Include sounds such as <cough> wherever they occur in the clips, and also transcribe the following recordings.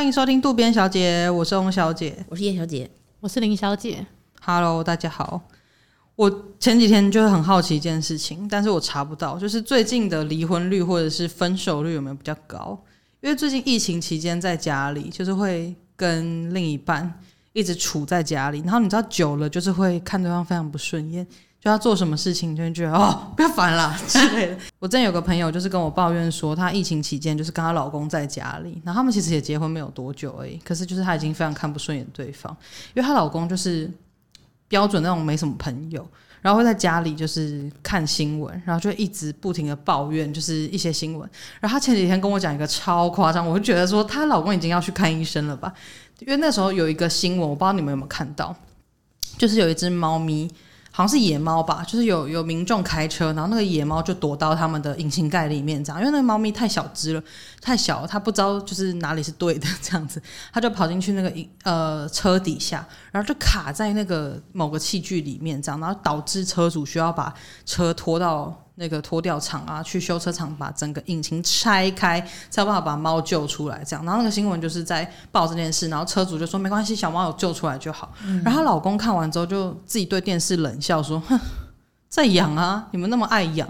欢迎收听渡边小姐，我是翁小姐，我是叶小姐，我是林小姐。Hello，大家好。我前几天就是很好奇一件事情，但是我查不到，就是最近的离婚率或者是分手率有没有比较高？因为最近疫情期间在家里，就是会跟另一半一直处在家里，然后你知道久了，就是会看对方非常不顺眼。就他做什么事情，就会觉得哦，<laughs> 不要烦了之类的。我之前有个朋友，就是跟我抱怨说，她疫情期间就是跟她老公在家里，然后他们其实也结婚没有多久而已，可是就是她已经非常看不顺眼对方，因为她老公就是标准那种没什么朋友，然后会在家里就是看新闻，然后就一直不停的抱怨，就是一些新闻。然后她前几天跟我讲一个超夸张，我就觉得说她老公已经要去看医生了吧？因为那时候有一个新闻，我不知道你们有没有看到，就是有一只猫咪。好像是野猫吧，就是有有民众开车，然后那个野猫就躲到他们的引擎盖里面，这样，因为那个猫咪太小只了，太小了，它不知道就是哪里是对的，这样子，它就跑进去那个呃车底下，然后就卡在那个某个器具里面，这样，然后导致车主需要把车拖到。那个拖吊厂啊，去修车厂把整个引擎拆开，才有办法把猫救出来。这样，然后那个新闻就是在报这件事，然后车主就说没关系，小猫有救出来就好。嗯、然后她老公看完之后就自己对电视冷笑说：“哼，再养啊，你们那么爱养，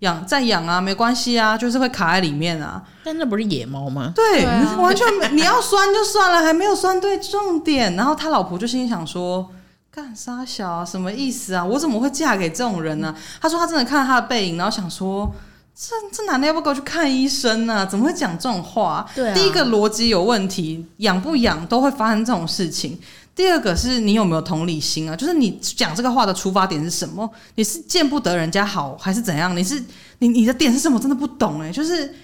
养再养啊，没关系啊，就是会卡在里面啊。”但那不是野猫吗？对，完全没，你要拴就算了，还没有拴对重点。然后他老婆就心想说。干啥小啊？什么意思啊？我怎么会嫁给这种人呢？他说他真的看到他的背影，然后想说，这这男的要不要给我去看医生呢？怎么会讲这种话？对啊，第一个逻辑有问题，养不养都会发生这种事情。第二个是你有没有同理心啊？就是你讲这个话的出发点是什么？你是见不得人家好，还是怎样？你是你你的点是什么？真的不懂哎，就是。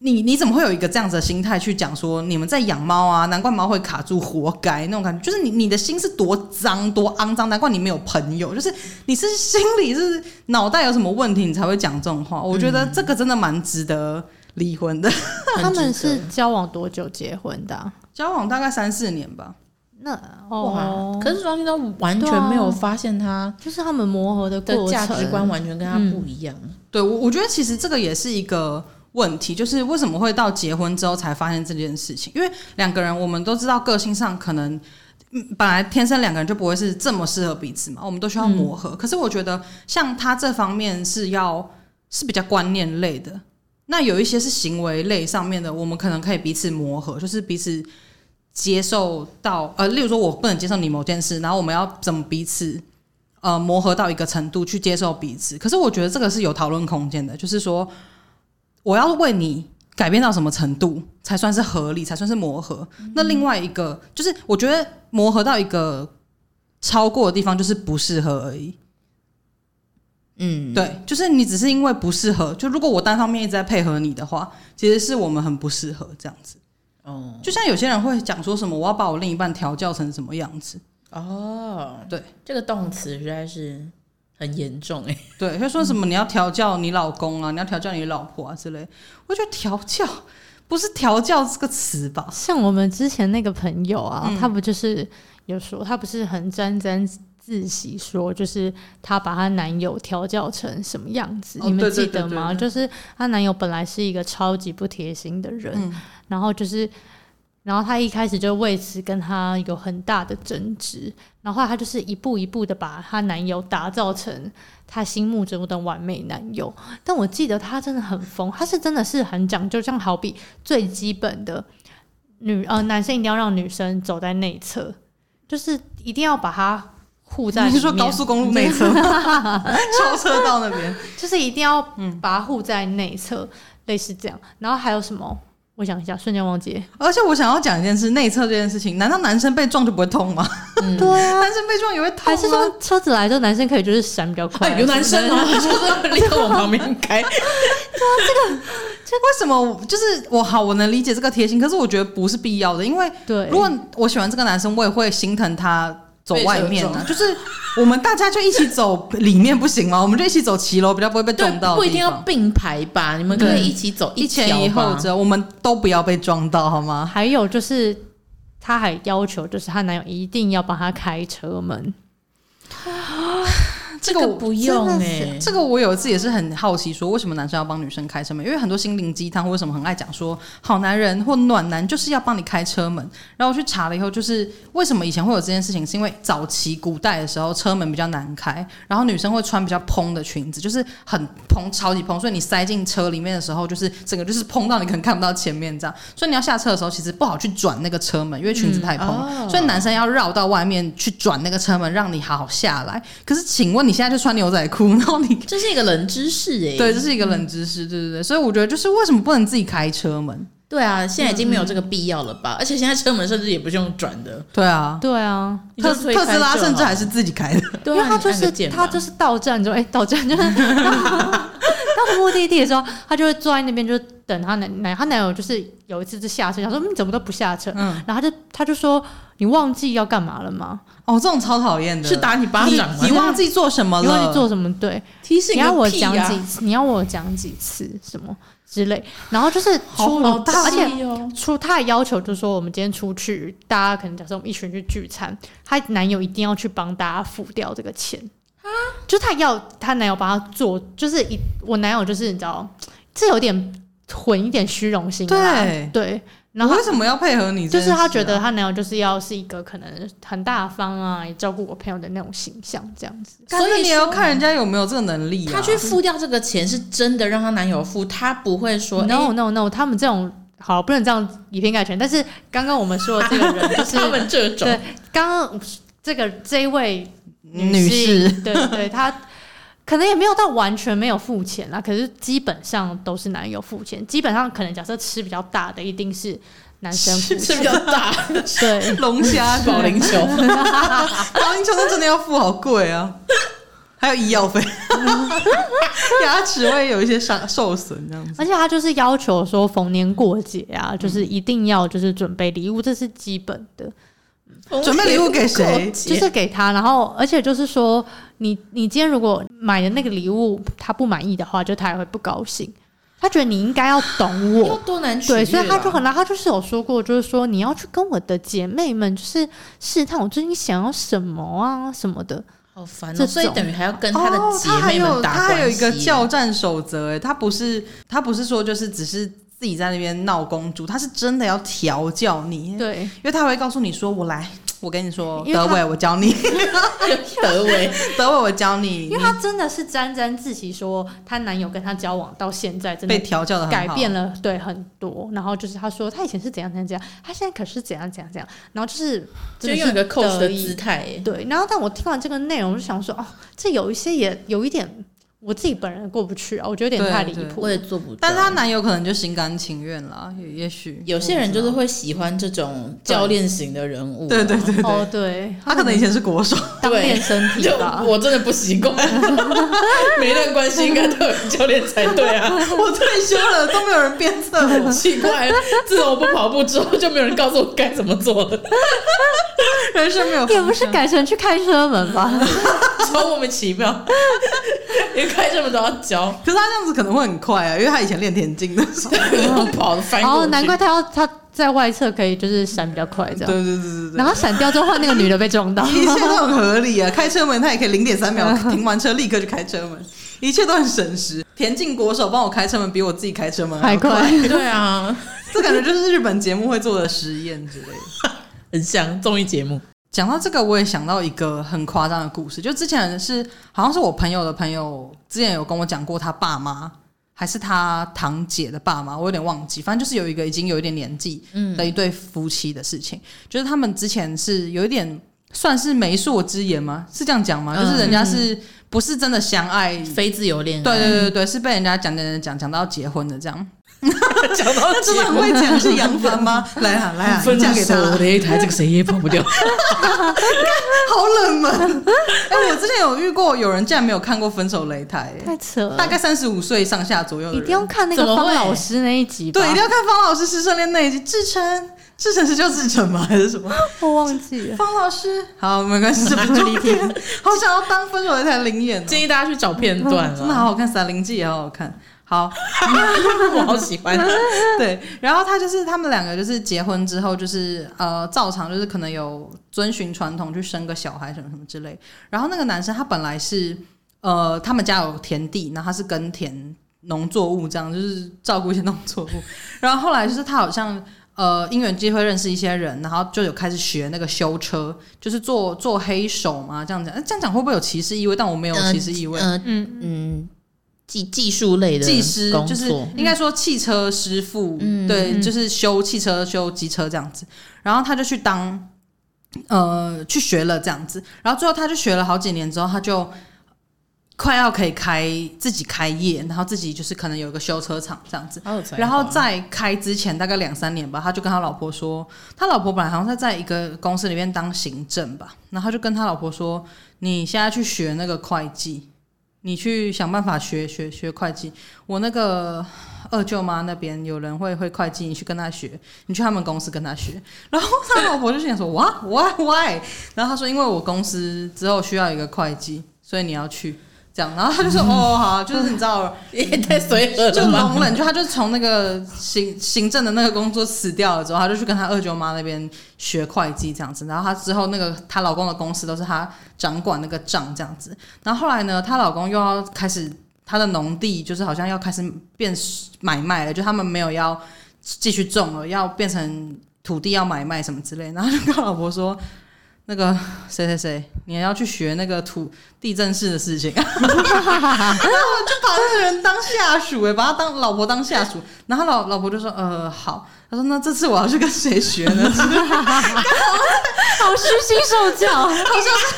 你你怎么会有一个这样子的心态去讲说你们在养猫啊？难怪猫会卡住，活该那种感觉。就是你你的心是多脏多肮脏，难怪你没有朋友。就是你是心里是脑袋有什么问题，你才会讲这种话。我觉得这个真的蛮值得离婚的。嗯、他们是交往多久结婚的？交往大概三四年吧。那哦，可是双方都完全没有发现他，就是他们磨合的过程，价值观完全跟他不一样。嗯、对，我我觉得其实这个也是一个。问题就是为什么会到结婚之后才发现这件事情？因为两个人我们都知道个性上可能，本来天生两个人就不会是这么适合彼此嘛，我们都需要磨合。可是我觉得像他这方面是要是比较观念类的，那有一些是行为类上面的，我们可能可以彼此磨合，就是彼此接受到呃，例如说我不能接受你某件事，然后我们要怎么彼此呃磨合到一个程度去接受彼此。可是我觉得这个是有讨论空间的，就是说。我要为你改变到什么程度才算是合理，才算是磨合？嗯、那另外一个就是，我觉得磨合到一个超过的地方就是不适合而已。嗯，对，就是你只是因为不适合，就如果我单方面一直在配合你的话，其实是我们很不适合这样子。哦，就像有些人会讲说什么，我要把我另一半调教成什么样子？哦，对，这个动词实在是。很严重哎、欸，对，他说什么你要调教你老公啊，你要调教你老婆啊之类。我觉得调教不是调教这个词吧？像我们之前那个朋友啊，嗯、他不就是有说他不是很沾沾自喜说，就是他把她男友调教成什么样子？哦、你们记得吗？就是她男友本来是一个超级不贴心的人，嗯、然后就是。然后他一开始就为此跟他有很大的争执，然后后来他就是一步一步的把她男友打造成他心目中的完美男友。但我记得他真的很疯，他是真的是很讲究，像好比最基本的女呃男生一定要让女生走在内侧，就是一定要把她护在。你是说高速公路内侧？<laughs> 超车道那边，就是一定要把她护在内侧，嗯、类似这样。然后还有什么？我想一下，瞬间忘记。而且我想要讲一件事，内侧这件事情，难道男生被撞就不会痛吗？嗯、<laughs> 对啊，男生被撞也会痛吗？还是说车子来之后，男生可以就是闪比较快？有男生吗？就是立刻往旁边开。<laughs> 对啊，这个，<laughs> 这为什么？就是我好，我能理解这个贴心，可是我觉得不是必要的，因为对，如果我喜欢这个男生，我也会心疼他。走外面呢，就是我们大家就一起走里面不行吗？我们就一起走骑楼，比较不会被撞到。不一定要并排吧？你们可以一起走一前一后者，我们都不要被撞到，好吗？还有就是，她还要求，就是她男友一定要帮她开车门。<gasps> 这个不用哎、欸，这个我有一次也是很好奇，说为什么男生要帮女生开车门？因为很多心灵鸡汤为什么很爱讲说，好男人或暖男就是要帮你开车门。然后我去查了以后，就是为什么以前会有这件事情，是因为早期古代的时候车门比较难开，然后女生会穿比较蓬的裙子，就是很蓬，超级蓬，所以你塞进车里面的时候，就是整个就是蓬到你可能看不到前面这样。所以你要下车的时候，其实不好去转那个车门，因为裙子太蓬，嗯哦、所以男生要绕到外面去转那个车门，让你好好下来。可是，请问你？现在就穿牛仔裤，然后你 <laughs> 这是一个冷知识哎、欸，对，这是一个冷知识，对对对，所以我觉得就是为什么不能自己开车门？对啊，现在已经没有这个必要了吧？嗯、而且现在车门甚至也不是用转的，对啊，对啊，特特斯拉甚至还是自己开的，对啊，因为他就是他就是到站之后，哎、欸，到站就是 <laughs> <laughs> 到目的地的时候，他就会坐在那边，就等他男男他男友就是有一次就下车，他说你怎么都不下车？嗯，然后他就他就说你忘记要干嘛了吗？哦，这种超讨厌的，是打你巴掌吗？你忘记做什么了？你忘记做什么？对，提醒你要我讲几次？你要我讲几次？什么之类？然后就是出了，而且出他的要求就是说，我们今天出去，大家可能假设我们一群人去聚餐，她男友一定要去帮大家付掉这个钱啊，就她要她男友帮她做，就是一我男友就是你知道，这有点混一点虚荣心，对对。然后为什么要配合你？就是他觉得他男友就是要是一个可能很大方啊，也照顾我朋友的那种形象这样子。所以你也要看人家有没有这个能力啊。他去付掉这个钱是真的让他男友付，他不会说 no no no。他们这种好不能这样以偏概全。但是刚刚我们说的这个人就是 <laughs> 他们这种。对，刚刚这个这一位女，士，对对对，<laughs> 她。可能也没有到完全没有付钱啦，可是基本上都是男友付钱。基本上可能假设吃比较大的，一定是男生付钱。<laughs> 吃比较大，对，龙虾、保龄球，<laughs> 保龄球那真的要付好贵啊！还有医药费，牙齿会有一些伤受损这样子。而且他就是要求说逢年过节啊，就是一定要就是准备礼物，这是基本的。准备礼物给谁？就是给他，然后而且就是说，你你今天如果买的那个礼物他不满意的话，就他也会不高兴。他觉得你应该要懂我，多难取。对，所以他就可能他就是有说过，就是说你要去跟我的姐妹们就是试探我最近想要什么啊什么的。好烦哦！所以等于还要跟他的姐妹们打关系。他还有一个叫战守则，哎，他不是他不是说就是只是。自己在那边闹公主，他是真的要调教你，对，因为他会告诉你说：“我来，我跟你说，德伟，我教你，<laughs> 德伟，德伟，我教你。”因为他真的是沾沾自喜，说她男友跟她交往到现在，真的被调教的改变了，对很多。然后就是他说他以前是怎样怎样怎样，他现在可是怎样怎样怎样。然后就是就用一个 coach 的姿态，对。然后但我听完这个内容，我就想说，哦，这有一些也有一点。我自己本人过不去啊，我觉得有点太离谱，我也做不到。但是她男友可能就心甘情愿了，也也许有些人就是会喜欢这种教练型的人物。对对对对，哦对，他可能以前是国手，当练身体吧。我真的不习惯，每段关系应该都有教练才对啊。<laughs> 我退休了都没有人鞭策，很奇怪。自从我不跑步之后，就没有人告诉我该怎么做了。人生没有，也不是改成去开车门吧？超莫名其妙。连开车门都要教，可是他这样子可能会很快啊，因为他以前练田径的时候 <laughs> 跑的翻过哦，难怪他要他在外侧可以就是闪比较快这样。对对对对对。然后闪掉之后，换那个女的被撞到，一切都很合理啊！开车门他也可以零点三秒 <laughs> 停完车立刻就开车门，一切都很省时。田径国手帮我开车门比我自己开车门还快。还快对啊，<laughs> 这感觉就是日本节目会做的实验之类的，很像综艺节目。讲到这个，我也想到一个很夸张的故事。就之前是好像是我朋友的朋友，之前有跟我讲过他爸妈还是他堂姐的爸妈，我有点忘记。反正就是有一个已经有一点年纪的一对夫妻的事情，嗯、就是他们之前是有一点算是媒妁之言吗？是这样讲吗？嗯、就是人家是不是真的相爱，非自由恋爱？对对对对，是被人家讲讲讲讲到结婚的这样。<laughs> 讲到那真的很会讲，是杨帆吗？<laughs> 来啊来啊，分享给他擂台，这个谁也跑不掉，好冷门。哎、欸，我之前有遇过有人竟然没有看过《分手擂台》，太扯了。大概三十五岁上下左右，一定要看那个方老师那一集。对，一定要看方老师师生恋那一集。志成，志成是叫志成吗？<laughs> 还是什么？我忘记了。方老师，好，没关系，这不重点。好想要当分手擂台临演，建议大家去找片段。真的好好看，《散灵记》也好好看。好，<laughs> 我好喜欢。<laughs> 对，然后他就是他们两个就是结婚之后就是呃照常就是可能有遵循传统去生个小孩什么什么之类。然后那个男生他本来是呃他们家有田地，然后他是耕田农作物这样，就是照顾一些农作物。<laughs> 然后后来就是他好像呃因缘机会认识一些人，然后就有开始学那个修车，就是做做黑手嘛这样讲。这样讲会不会有歧视意味？但我没有歧视意味。嗯嗯嗯。技技术类的技师，就是应该说汽车师傅，嗯、对，嗯、就是修汽车、修机车这样子。然后他就去当，呃，去学了这样子。然后最后他就学了好几年之后，他就快要可以开自己开业，然后自己就是可能有一个修车厂这样子。然后在开之前大概两三年吧，他就跟他老婆说，他老婆本来好像在在一个公司里面当行政吧，然后他就跟他老婆说：“你现在去学那个会计。”你去想办法学学学会计。我那个二舅妈那边有人会会会计，你去跟他学。你去他们公司跟他学。<laughs> 然后他老婆就想说：哇，why why？然后他说：因为我公司之后需要一个会计，所以你要去。这样，然后他就说：“嗯、<laughs> 哦，好，就是你知道，<laughs> 也太随和了，就容忍，就他就从那个行行政的那个工作辞掉了之后，他就去跟他二舅妈那边学会计这样子。然后他之后那个她老公的公司都是他掌管那个账这样子。然后后来呢，她老公又要开始他的农地，就是好像要开始变买卖了，就他们没有要继续种了，要变成土地要买卖什么之类。然后就跟他老婆说。”那个谁谁谁，你还要去学那个土地震式的事情，<laughs> 然后就把那个人当下属，哎，把他当老婆当下属，然后老老婆就说，呃，好，他说那这次我要去跟谁学呢？<laughs> 好虚心受教，<laughs> 好像是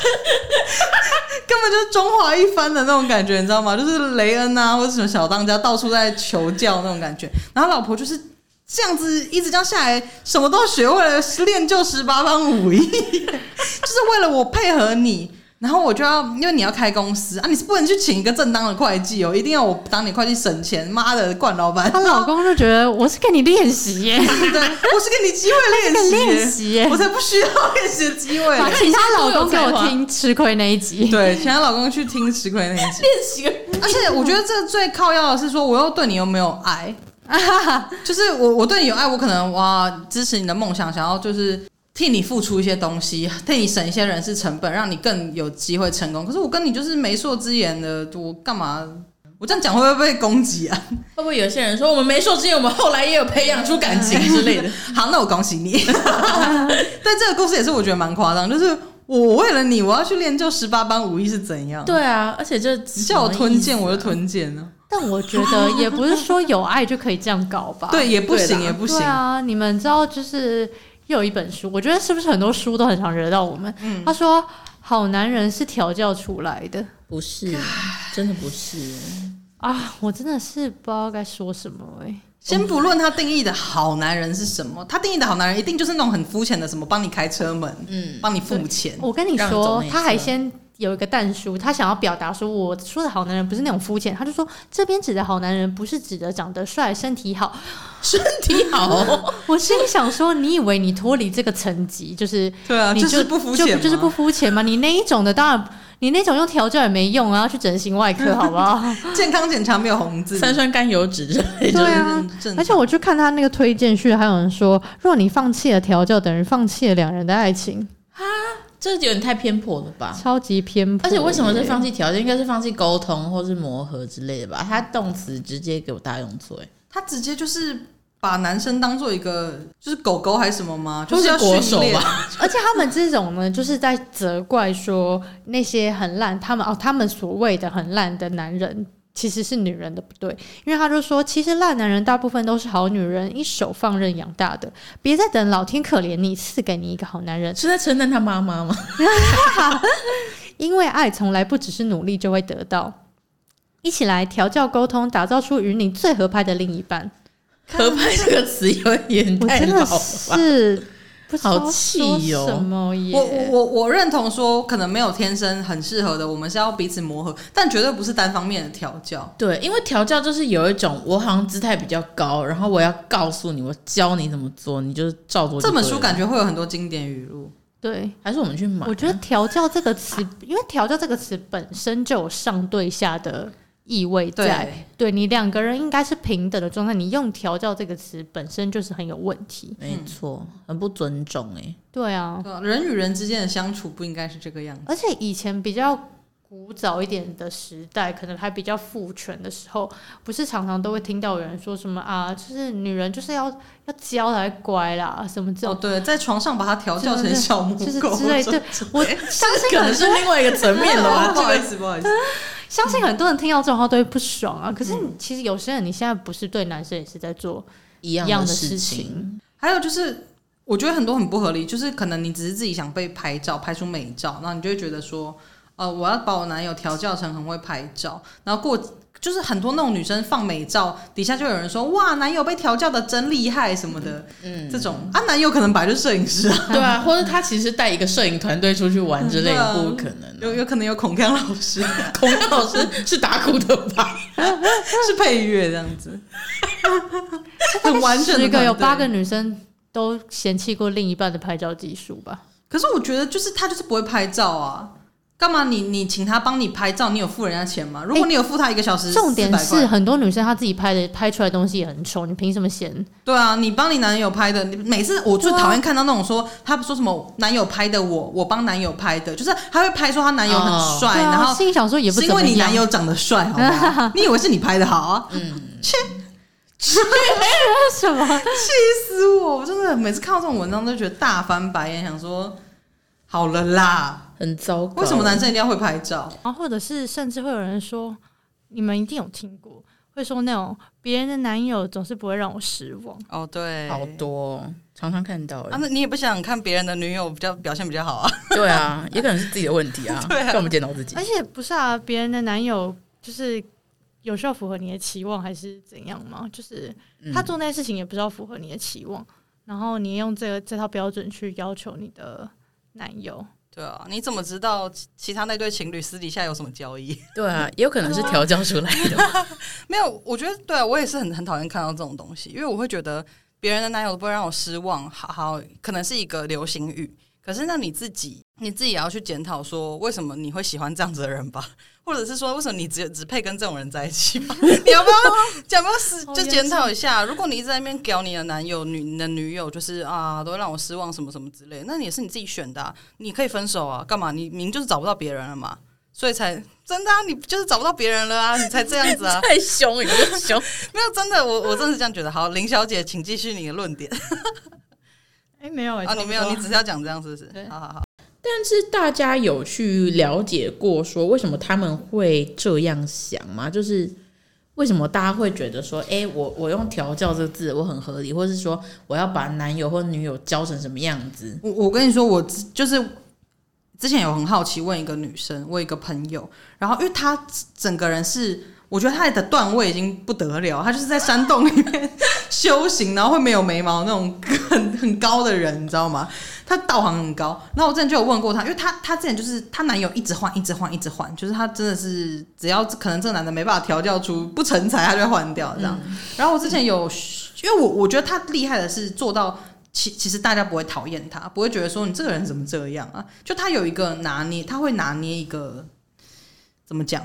根本就是中华一番的那种感觉，你知道吗？就是雷恩啊，或者什么小当家到处在求教那种感觉，然后老婆就是。这样子一直这样下来，什么都学会了，练就十八般武艺，<laughs> 就是为了我配合你，然后我就要，因为你要开公司啊，你是不能去请一个正当的会计哦，一定要我当你会计省钱。妈的，惯老板，她老公就觉得我是给你练习耶，<laughs> 对，我是给你机会练习练习耶，我才不需要练习的机会。请她老公给我听吃亏那一集，对，请她老公去听吃亏那一集 <laughs> 练习。而且我觉得这最靠要的是说，我又对你又没有爱。<laughs> 就是我，我对你有爱，我可能哇支持你的梦想，想要就是替你付出一些东西，替你省一些人事成本，让你更有机会成功。可是我跟你就是媒妁之言的，我干嘛？我这样讲会不会被攻击啊？会不会有些人说我们媒妁之言，我们后来也有培养出感情之类的？<laughs> 好，那我恭喜你。<laughs> 但这个故事也是我觉得蛮夸张，就是我为了你，我要去练就十八般武艺是怎样？对啊，而且就你叫我吞剑，我就吞剑呢。但我觉得也不是说有爱就可以这样搞吧？<laughs> 对，也不行，也不行。对啊，你们知道，就是又有一本书，我觉得是不是很多书都很常惹到我们？嗯，他说好男人是调教出来的，不是，真的不是啊！我真的是不知道该说什么哎、欸。先不论他定义的好男人是什么，他定义的好男人一定就是那种很肤浅的，什么帮你开车门，嗯，帮你付钱。我跟你说，他还先。有一个但书，他想要表达说，我说的好男人不是那种肤浅，他就说这边指的好男人不是指的长得帅、身体好，身体好。<laughs> 我心里想说，你以为你脱离这个层级，就是对啊，你就，就是不肤浅，就是不肤浅吗？你那一种的，当然你那种用调教也没用啊，要去整形外科好不好？<laughs> 健康检查没有红字，三酸甘油脂之类的。对啊，而且我去看他那个推荐序，还有人说，若你放弃了调教，等于放弃了两人的爱情啊。这有点太偏颇了吧？超级偏颇。而且为什么是放弃条件？应该是放弃沟通或是磨合之类的吧？他动词直接给我大用错，他直接就是把男生当做一个就是狗狗还是什么吗？就是要国手吧？而且他们这种呢，就是在责怪说那些很烂，他们哦，他们所谓的很烂的男人。其实是女人的不对，因为他就说，其实烂男人大部分都是好女人一手放任养大的，别再等老天可怜你，赐给你一个好男人。是在称赞他妈妈吗？<laughs> 因为爱从来不只是努力就会得到，一起来调教沟通，打造出与你最合拍的另一半。合拍这个词有点太老了。好气哟！我我我我认同说，可能没有天生很适合的，我们是要彼此磨合，但绝对不是单方面的调教。对，因为调教就是有一种，我好像姿态比较高，然后我要告诉你，我教你怎么做，你就是照做。这本书感觉会有很多经典语录。对，还是我们去买？我觉得调教这个词，因为调教这个词本身就有上对下的意味在，对，对你两个人应该是平等的状态，你用调教这个词本身就是很有问题，没错，很不尊重哎、欸，对啊，对啊，人与人之间的相处不应该是这个样子，而且以前比较古早一点的时代，可能还比较父权的时候，不是常常都会听到有人说什么啊，就是女人就是要要教才乖啦，什么这种，哦，对，在床上把她调教成小母狗，就是之类，对，我相信可能是另外一个层面了吧，<laughs> 不好意思，不好意思。相信很多人听到这种话都会不爽啊！可是其实有些人，你现在不是对男生也是在做一样的事情。还有就是，我觉得很多很不合理，就是可能你只是自己想被拍照，拍出美照，然后你就会觉得说，呃，我要把我男友调教成很会拍照，然后过。就是很多那种女生放美照，底下就有人说哇，男友被调教的真厉害什么的，嗯，这种啊，男友可能本来就是摄影师啊，对啊，或者他其实带一个摄影团队出去玩之类的，不可能、啊，有有可能有孔康老师，孔康老师是打鼓的吧？<laughs> 是配乐这样子，很完整的。十个有八个女生都嫌弃过另一半的拍照技术吧？可是我觉得，就是他就是不会拍照啊。干嘛你？你你请他帮你拍照，你有付人家钱吗？如果你有付他一个小时，重点是很多女生她自己拍的拍出来的东西也很丑，你凭什么嫌？对啊，你帮你男友拍的，你每次我最讨厌看到那种说、啊、他说什么男友拍的我，我帮男友拍的，就是他会拍说他男友很帅、哦，然后心想说也不是因为你男友长得帅，好不好？<laughs> 你以为是你拍的好啊？切什么？<laughs> 气死我！我真的每次看到这种文章都觉得大翻白眼，想说好了啦。很糟糕。为什么男生一定要会拍照？然后或者是甚至会有人说，你们一定有听过，会说那种别人的男友总是不会让我失望。哦，对，好多，常常看到。啊，那你也不想看别人的女友比较表现比较好啊？对啊，也可能是自己的问题啊。<laughs> 对啊，看我们检讨自己。而且不是啊，别人的男友就是有需要符合你的期望还是怎样吗？就是他做那些事情也不知道符合你的期望，嗯、然后你用这个这套标准去要求你的男友。对啊，你怎么知道其他那对情侣私底下有什么交易？<laughs> 对啊，也有可能是调教出来的。<laughs> 没有，我觉得对啊，我也是很很讨厌看到这种东西，因为我会觉得别人的男友都不会让我失望。好好，可能是一个流行语。可是，那你自己，你自己也要去检讨，说为什么你会喜欢这样子的人吧？<laughs> 或者是说，为什么你只只配跟这种人在一起吧？<laughs> 你要不要，要不要是就检讨一下？如果你一直在那边搞你的男友、女你的女友，就是啊，都会让我失望，什么什么之类，那也是你自己选的啊，你可以分手啊，干嘛？你明明就是找不到别人了嘛，所以才真的啊，你就是找不到别人了啊，你才这样子啊，<laughs> 太凶，你就凶，没有真的，我我真的是这样觉得。好，林小姐，请继续你的论点。哎，没有啊，你没有，你只是要讲这样，是不是？对，好好好。但是大家有去了解过说为什么他们会这样想吗？就是为什么大家会觉得说，哎，我我用调教这个字我很合理，或是说我要把男友或女友教成什么样子？我我跟你说，我就是之前有很好奇问一个女生，我有一个朋友，然后因为她整个人是。我觉得他的段位已经不得了，他就是在山洞里面修行，然后会没有眉毛那种 <laughs> 很很高的人，你知道吗？他道行很高。然后我之前就有问过他，因为他他之前就是他男友一直换，一直换，一直换，就是他真的是只要可能这个男的没办法调教出不成才，他就会换掉这样。嗯、然后我之前有，因为我我觉得他厉害的是做到其其实大家不会讨厌他，不会觉得说你这个人怎么这样啊？就他有一个拿捏，他会拿捏一个怎么讲？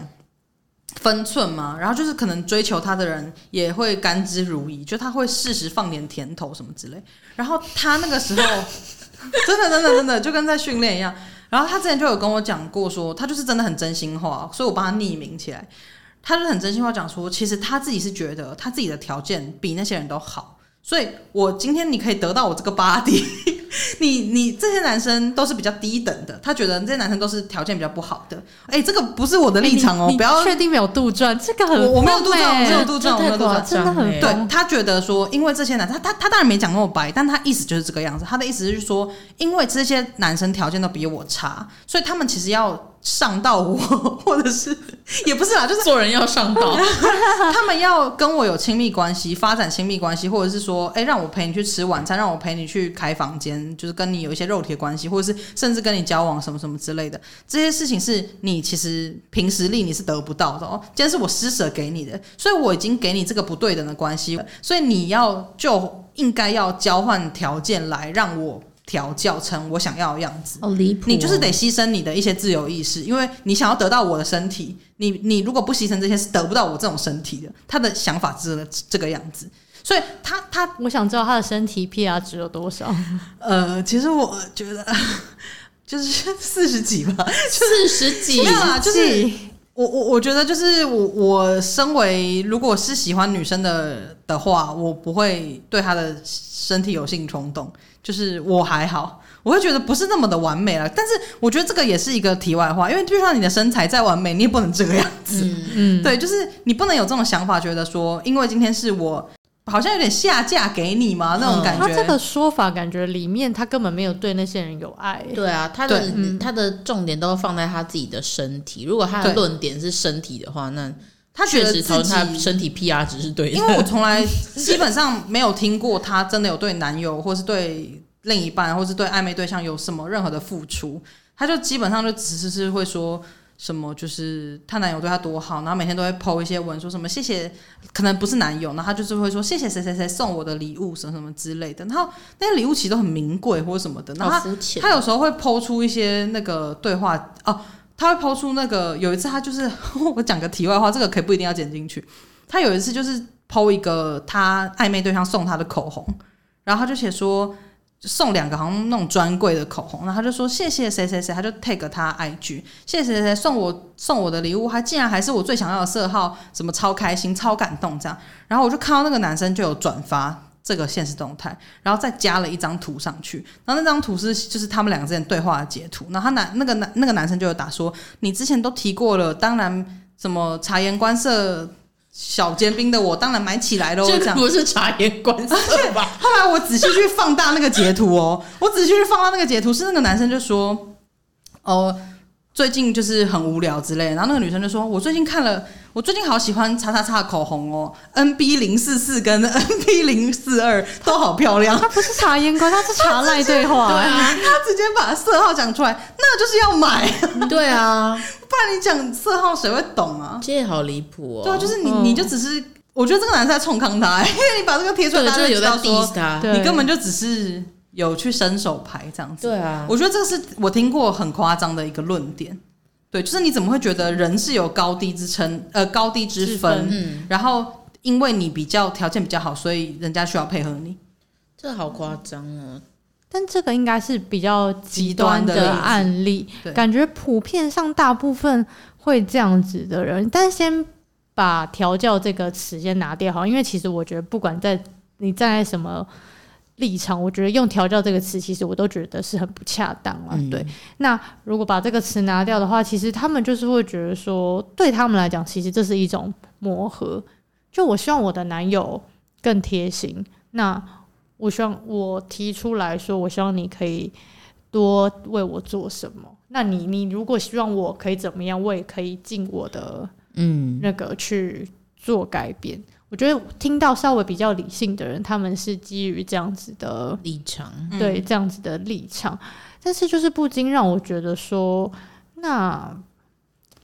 分寸嘛，然后就是可能追求他的人也会甘之如饴，就他会适时放点甜头什么之类。然后他那个时候 <laughs> 真的真的真的就跟在训练一样。然后他之前就有跟我讲过说，说他就是真的很真心话，所以我帮他匿名起来。他就很真心话讲说，其实他自己是觉得他自己的条件比那些人都好，所以我今天你可以得到我这个 body。<laughs> 你你这些男生都是比较低等的，他觉得这些男生都是条件比较不好的。哎、欸，这个不是我的立场哦，不要确定没有杜撰，这个很我我没有杜撰，我没有杜撰，我没有杜撰，真的很对。他觉得说，因为这些男生，他他他当然没讲那么白，但他意思就是这个样子。他的意思是说，因为这些男生条件都比我差，所以他们其实要。上到我，<laughs> 或者是 <laughs> 也不是啦，就是做人要上道。<laughs> 他们要跟我有亲密关系，发展亲密关系，或者是说，哎、欸，让我陪你去吃晚餐，让我陪你去开房间，就是跟你有一些肉体关系，或者是甚至跟你交往什么什么之类的，这些事情是你其实凭实力你是得不到的哦。今天是我施舍给你的，所以我已经给你这个不对等的关系，所以你要就应该要交换条件来让我。调教成我想要的样子。哦离谱！你就是得牺牲你的一些自由意识，因为你想要得到我的身体，你你如果不牺牲这些，是得不到我这种身体的。他的想法是这个样子，所以他他，我想知道他的身体 PR 值有多少？<laughs> 呃，其实我觉得 <laughs> 就是四十几吧，四十几，没有啦，就是。我我我觉得就是我我身为如果是喜欢女生的的话，我不会对他的身体有性冲动，就是我还好，我会觉得不是那么的完美了。但是我觉得这个也是一个题外话，因为就算你的身材再完美，你也不能这个样子。嗯，嗯对，就是你不能有这种想法，觉得说因为今天是我。好像有点下嫁给你嘛？那种感觉。他这个说法感觉里面他根本没有对那些人有爱。对啊，他的他的重点都放在他自己的身体。如果他的论点是身体的话，那他确实从他身体 PR 值是对的。因为我从来 <laughs> 基本上没有听过他真的有对男友，或是对另一半，或是对暧昧对象有什么任何的付出。他就基本上就只是是会说。什么就是她男友对她多好，然后每天都会 po 一些文，说什么谢谢，可能不是男友，然后她就是会说谢谢谁谁谁送我的礼物什么什么之类的，然后那些礼物其实都很名贵或者什么的，然后她她有时候会 po 出一些那个对话哦，她会抛出那个有一次她就是 <laughs> 我讲个题外话，这个可以不一定要剪进去，她有一次就是抛一个她暧昧对象送她的口红，然后她就写说。送两个好像那种专柜的口红，然后他就说谢谢谁谁谁，他就 take 他 IG，谢谢谁谁谁送我送我的礼物，他竟然还是我最想要的色号，什么超开心超感动这样，然后我就看到那个男生就有转发这个现实动态，然后再加了一张图上去，然后那张图是就是他们两个之间对话的截图，然后他男那个男那个男生就有打说你之前都提过了，当然什么察言观色。小尖兵的我当然买起来喽，这不是察言观色吧？<laughs> 后来我仔细去放大那个截图哦，我仔细去放大那个截图，是那个男生就说，哦。最近就是很无聊之类的，然后那个女生就说：“我最近看了，我最近好喜欢叉叉叉的口红哦，NB 零四四跟 <laughs> NB 零四二都好漂亮。”他不是察言观，他是查赖对话。<laughs> 对啊，他直接把色号讲出来，那就是要买。对啊，<laughs> 不然你讲色号谁会懂啊？这也好离谱哦。对啊，就是你，你就只是，我觉得这个男生在冲康他，因为你把这个贴出来，大家就知道说，你根本就只是。有去伸手牌这样子，对啊，我觉得这个是我听过很夸张的一个论点，对，就是你怎么会觉得人是有高低之称，呃，高低之分，嗯，然后因为你比较条件比较好，所以人家需要配合你，这好夸张哦。但这个应该是比较极端的案例，感觉普遍上大部分会这样子的人，但先把调教这个词先拿掉好，因为其实我觉得不管在你站在什么。立场，我觉得用“调教”这个词，其实我都觉得是很不恰当啊。嗯、对，那如果把这个词拿掉的话，其实他们就是会觉得说，对他们来讲，其实这是一种磨合。就我希望我的男友更贴心，那我希望我提出来说，我希望你可以多为我做什么。那你，你如果希望我可以怎么样，我也可以尽我的嗯那个去做改变。嗯我觉得听到稍微比较理性的人，他们是基于这样子的立场，对这样子的立场，但是就是不禁让我觉得说，那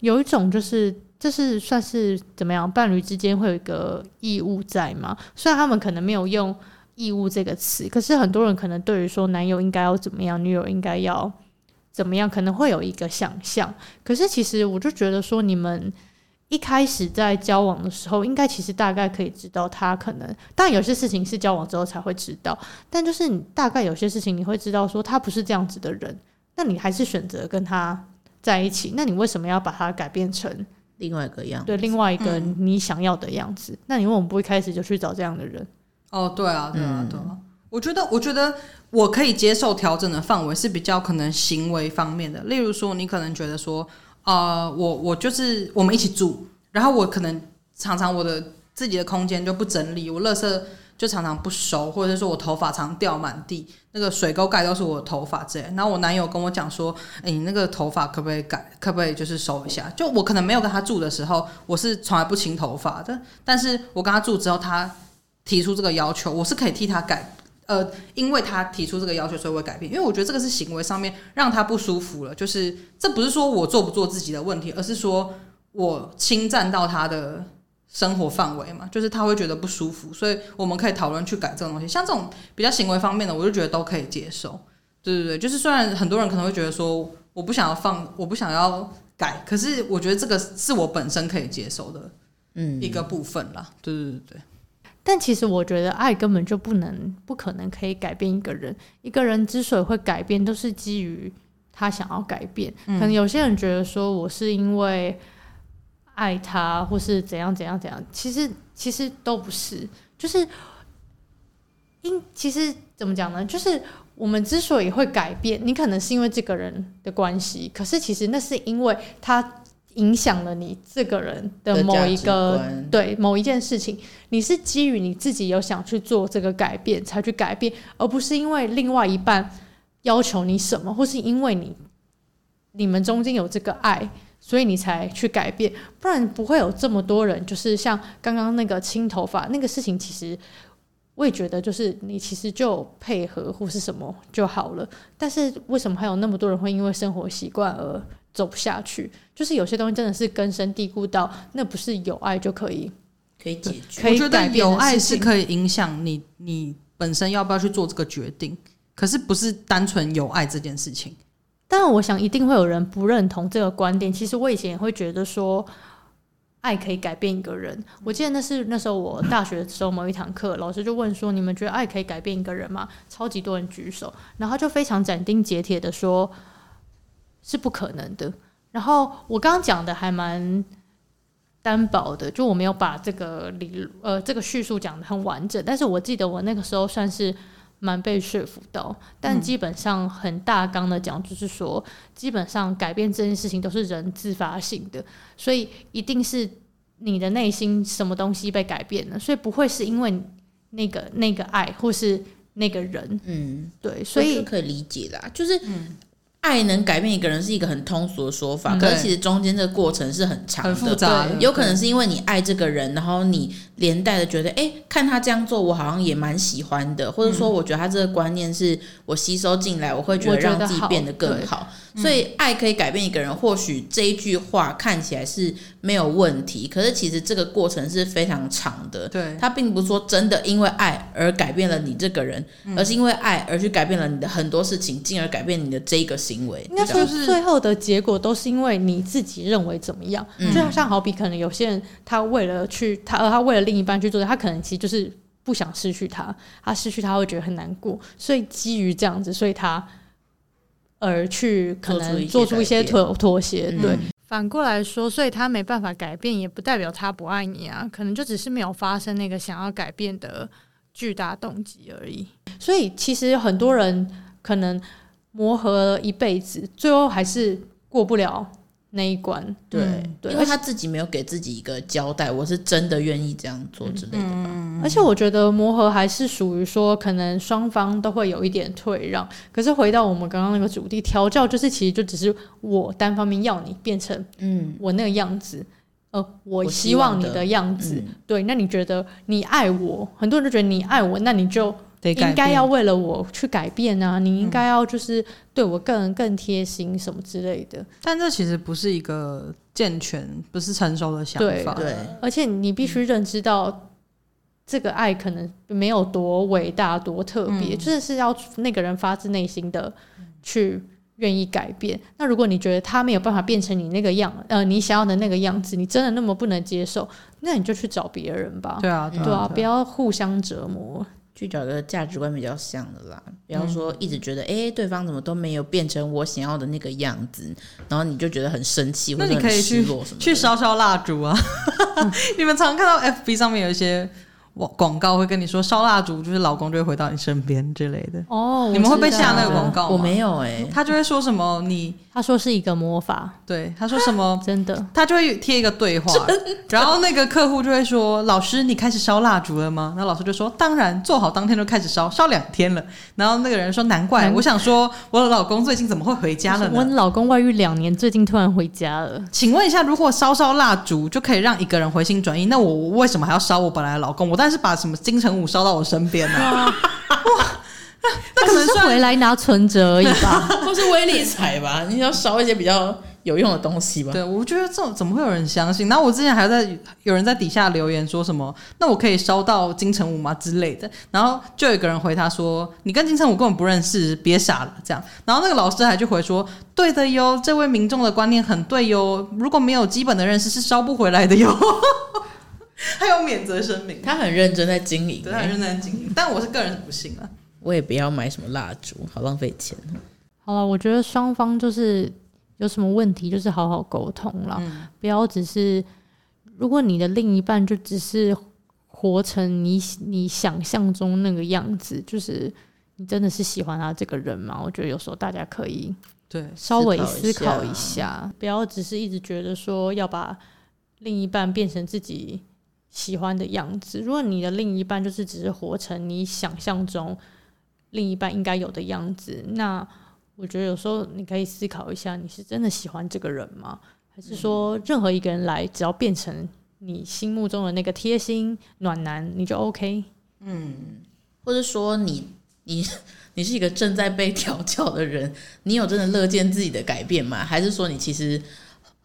有一种就是，这是算是怎么样？伴侣之间会有一个义务在吗？虽然他们可能没有用义务这个词，可是很多人可能对于说男友应该要怎么样，女友应该要怎么样，可能会有一个想象。可是其实我就觉得说，你们。一开始在交往的时候，应该其实大概可以知道他可能，当然有些事情是交往之后才会知道，但就是你大概有些事情你会知道说他不是这样子的人，那你还是选择跟他在一起，那你为什么要把他改变成另外一个样子？对，另外一个你想要的样子？嗯、那你为什么不一开始就去找这样的人？哦，对啊，对啊，对啊，嗯、我觉得，我觉得我可以接受调整的范围是比较可能行为方面的，例如说，你可能觉得说。呃，我我就是我们一起住，然后我可能常常我的自己的空间就不整理，我垃圾就常常不收，或者是说我头发常掉满地，那个水沟盖都是我头发之类。然后我男友跟我讲说，哎，你那个头发可不可以改，可不可以就是收一下？就我可能没有跟他住的时候，我是从来不清头发的，但是我跟他住之后，他提出这个要求，我是可以替他改。呃，因为他提出这个要求，所以我会改变。因为我觉得这个是行为上面让他不舒服了。就是这不是说我做不做自己的问题，而是说我侵占到他的生活范围嘛，就是他会觉得不舒服。所以我们可以讨论去改这种东西。像这种比较行为方面的，我就觉得都可以接受。对对对对，就是虽然很多人可能会觉得说，我不想要放，我不想要改，可是我觉得这个是我本身可以接受的，嗯，一个部分啦。对对对对。但其实我觉得爱根本就不能、不可能可以改变一个人。一个人之所以会改变，都是基于他想要改变。嗯、可能有些人觉得说我是因为爱他，或是怎样怎样怎样，其实其实都不是。就是因其实怎么讲呢？就是我们之所以会改变，你可能是因为这个人的关系，可是其实那是因为他。影响了你这个人的某一个对某一件事情，你是基于你自己有想去做这个改变才去改变，而不是因为另外一半要求你什么，或是因为你你们中间有这个爱，所以你才去改变，不然不会有这么多人。就是像刚刚那个青头发那个事情，其实我也觉得，就是你其实就配合或是什么就好了。但是为什么还有那么多人会因为生活习惯而？走不下去，就是有些东西真的是根深蒂固到，那不是有爱就可以可以解决。可以我觉得有爱是可以影响你，你本身要不要去做这个决定，可是不是单纯有爱这件事情。当然，我想一定会有人不认同这个观点。其实我以前也会觉得说，爱可以改变一个人。我记得那是那时候我大学的时候某一堂课，老师就问说：“你们觉得爱可以改变一个人吗？”超级多人举手，然后就非常斩钉截铁的说。是不可能的。然后我刚刚讲的还蛮单薄的，就我没有把这个理呃这个叙述讲得很完整。但是我记得我那个时候算是蛮被说服到。但基本上很大纲的讲，就是说，基本上改变这件事情都是人自发性的，所以一定是你的内心什么东西被改变了，所以不会是因为那个那个爱或是那个人。嗯，对，所以可以理解啦，就是嗯。爱能改变一个人是一个很通俗的说法，可是其实中间这个过程是很长的，很复杂的。有可能是因为你爱这个人，然后你连带的觉得，哎、欸，看他这样做，我好像也蛮喜欢的，或者说，我觉得他这个观念是我吸收进来，我会觉得让自己变得更好。所以，爱可以改变一个人，或许这一句话看起来是没有问题，可是其实这个过程是非常长的。对，他并不是说真的因为爱而改变了你这个人，而是因为爱而去改变了你的很多事情，进而改变你的这个行为。应该说，最后的结果都是因为你自己认为怎么样。就像好比，可能有些人他为了去他，而他为了另一半去做，他可能其实就是不想失去他，他失去他会觉得很难过，所以基于这样子，所以他。而去可能做出一些妥妥协，对。嗯、反过来说，所以他没办法改变，也不代表他不爱你啊，可能就只是没有发生那个想要改变的巨大动机而已。所以其实很多人可能磨合了一辈子，最后还是过不了。那一关，对，嗯、对，因为他自己没有给自己一个交代，我是真的愿意这样做之类的吧。嗯、而且我觉得磨合还是属于说，可能双方都会有一点退让。可是回到我们刚刚那个主题，调教就是其实就只是我单方面要你变成嗯我那个样子，嗯、呃，我希望你的样子。嗯、对，那你觉得你爱我，很多人都觉得你爱我，那你就。应该要为了我去改变啊！你应该要就是对我更更贴心什么之类的。但这其实不是一个健全、不是成熟的想法。对，对，而且你必须认知到，这个爱可能没有多伟大、多特别，嗯、就是是要那个人发自内心的去愿意改变。那如果你觉得他没有办法变成你那个样，呃，你想要的那个样子，你真的那么不能接受，那你就去找别人吧。对啊，对啊，对啊，不要互相折磨。去找个价值观比较像的啦，不要说一直觉得哎、欸，对方怎么都没有变成我想要的那个样子，然后你就觉得很生气或者很失落什么的。去烧烧蜡烛啊！<laughs> 你们常看到 FB 上面有一些。广告会跟你说烧蜡烛，就是老公就会回到你身边之类的。哦，你们会被下那个广告吗？我没有哎、欸，他就会说什么你，他说是一个魔法，对，他说什么 <laughs> 真的，他就会贴一个对话，<laughs> 然后那个客户就会说：“老师，你开始烧蜡烛了吗？”然后老师就说：“当然，做好当天就开始烧，烧两天了。”然后那个人说：“难怪，我想说我的老公最近怎么会回家了呢？我老公外遇两年，最近突然回家了。请问一下，如果烧烧蜡烛就可以让一个人回心转意，那我为什么还要烧我本来的老公？我当然是把什么金城武烧到我身边 <laughs> 呢，哇！那可能是回来拿存折而已吧，<laughs> 或是威力彩吧？<laughs> 你要烧一些比较有用的东西吧？对，我觉得这种怎么会有人相信？然后我之前还在有人在底下留言说什么，那我可以烧到金城武吗之类的？然后就有一个人回他说，你跟金城武根本不认识，别傻了这样。然后那个老师还就回说，对的哟，这位民众的观念很对哟，如果没有基本的认识是烧不回来的哟。<laughs> 还有免责声明，他很认真在经营，对，他很认真在经营。但我是个人不信了，我也不要买什么蜡烛，好浪费钱。好了，我觉得双方就是有什么问题，就是好好沟通了，嗯、不要只是如果你的另一半就只是活成你你想象中那个样子，就是你真的是喜欢他这个人吗？我觉得有时候大家可以对稍微思考一下，不要只是一直觉得说要把另一半变成自己。喜欢的样子。如果你的另一半就是只是活成你想象中另一半应该有的样子，那我觉得有时候你可以思考一下，你是真的喜欢这个人吗？还是说任何一个人来，只要变成你心目中的那个贴心暖男，你就 OK？嗯，或者说你 <laughs> 你你是一个正在被调教的人，你有真的乐见自己的改变吗？还是说你其实？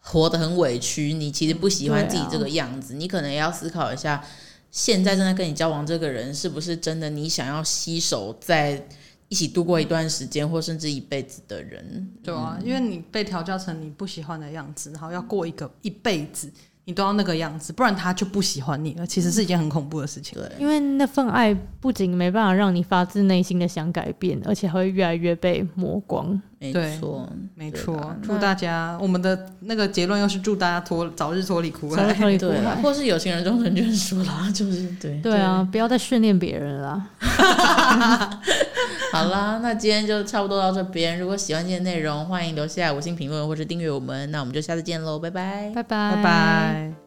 活得很委屈，你其实不喜欢自己这个样子，啊、你可能也要思考一下，现在正在跟你交往这个人是不是真的你想要携手在一起度过一段时间或甚至一辈子的人？对啊，嗯、因为你被调教成你不喜欢的样子，然后要过一个一辈子。你都要那个样子，不然他就不喜欢你了。其实是一件很恐怖的事情。对，因为那份爱不仅没办法让你发自内心的想改变，而且还会越来越被磨光。没错，没错。祝大家，我们的那个结论又是祝大家脱早日脱离苦海，脱离苦海，或是有情人终成眷属啦，就是对。对啊，不要再训练别人了。<laughs> 好啦，那今天就差不多到这边。如果喜欢今天的内容，欢迎留下五星评论或者订阅我们。那我们就下次见喽，拜拜，拜拜，拜拜。